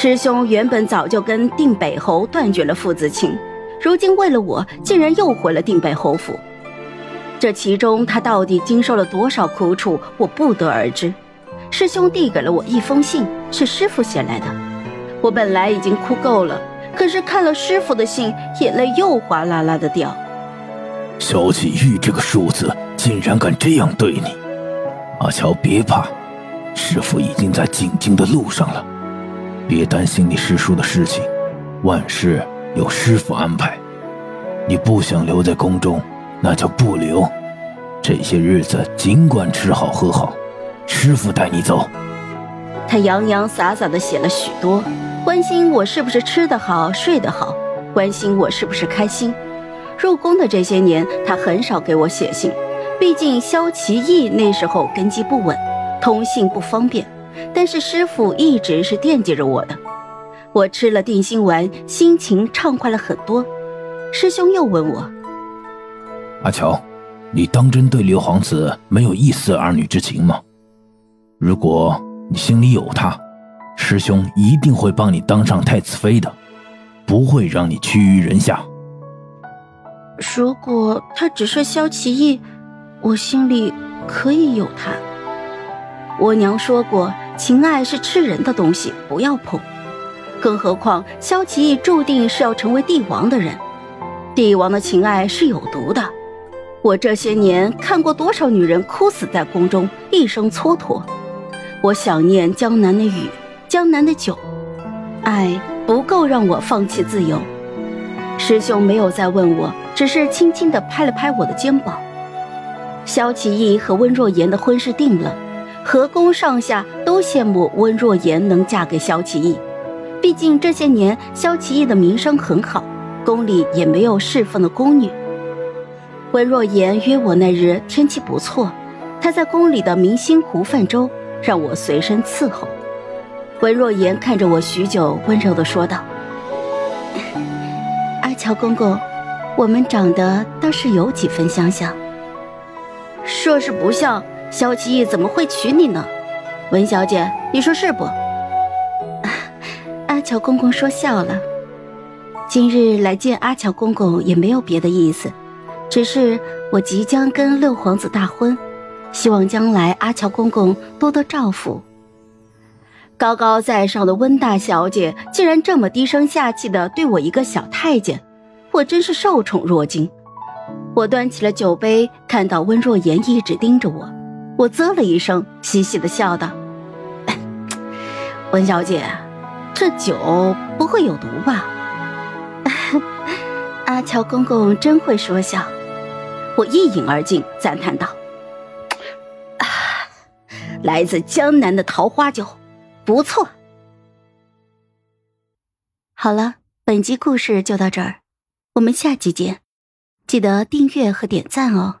师兄原本早就跟定北侯断绝了父子情，如今为了我，竟然又回了定北侯府。这其中他到底经受了多少苦楚，我不得而知。师兄递给了我一封信，是师傅写来的。我本来已经哭够了，可是看了师傅的信，眼泪又哗啦啦的掉。萧启玉这个庶子竟然敢这样对你，阿乔别怕，师傅已经在进京的路上了，别担心你师叔的事情，万事有师傅安排。你不想留在宫中，那就不留。这些日子尽管吃好喝好，师傅带你走。他洋洋洒洒的写了许多，关心我是不是吃得好、睡得好，关心我是不是开心。入宫的这些年，他很少给我写信，毕竟萧齐义那时候根基不稳，通信不方便。但是师傅一直是惦记着我的。我吃了定心丸，心情畅快了很多。师兄又问我：“阿乔，你当真对刘皇子没有一丝儿女之情吗？如果你心里有他，师兄一定会帮你当上太子妃的，不会让你屈于人下。”如果他只是萧其义，我心里可以有他。我娘说过，情爱是吃人的东西，不要碰。更何况萧齐义注定是要成为帝王的人，帝王的情爱是有毒的。我这些年看过多少女人哭死在宫中，一生蹉跎。我想念江南的雨，江南的酒，爱不够让我放弃自由。师兄没有再问我。只是轻轻地拍了拍我的肩膀。萧启义和温若言的婚事定了，河宫上下都羡慕温若言能嫁给萧启义。毕竟这些年萧启义的名声很好，宫里也没有侍奉的宫女。温若言约我那日天气不错，她在宫里的明星湖泛舟，让我随身伺候。温若言看着我许久，温柔地说道：“ 阿乔公公。”我们长得倒是有几分相像。说是不像，萧七义怎么会娶你呢？文小姐，你说是不？阿乔公公说笑了。今日来见阿乔公公也没有别的意思，只是我即将跟六皇子大婚，希望将来阿乔公公多多照拂。高高在上的温大小姐竟然这么低声下气的对我一个小太监。我真是受宠若惊。我端起了酒杯，看到温若言一直盯着我，我啧了一声，嘻嘻的笑道：“文小姐，这酒不会有毒吧？” 阿乔公公真会说笑。我一饮而尽，赞叹道：“来自江南的桃花酒，不错。”好了，本集故事就到这儿。我们下期见，记得订阅和点赞哦！